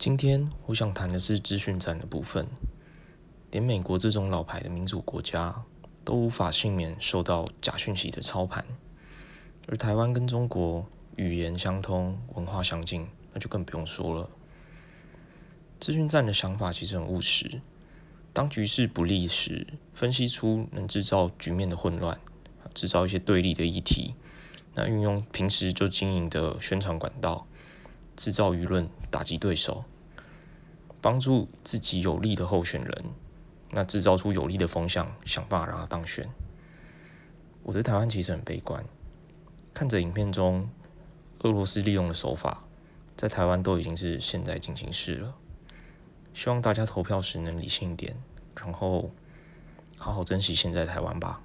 今天我想谈的是资讯战的部分。连美国这种老牌的民主国家都无法幸免受到假讯息的操盘，而台湾跟中国语言相通、文化相近，那就更不用说了。资讯战的想法其实很务实，当局势不利时，分析出能制造局面的混乱，制造一些对立的议题，那运用平时就经营的宣传管道。制造舆论打击对手，帮助自己有利的候选人，那制造出有利的风向，想办法让他当选。我对台湾其实很悲观，看着影片中俄罗斯利用的手法，在台湾都已经是现在进行式了。希望大家投票时能理性一点，然后好好珍惜现在台湾吧。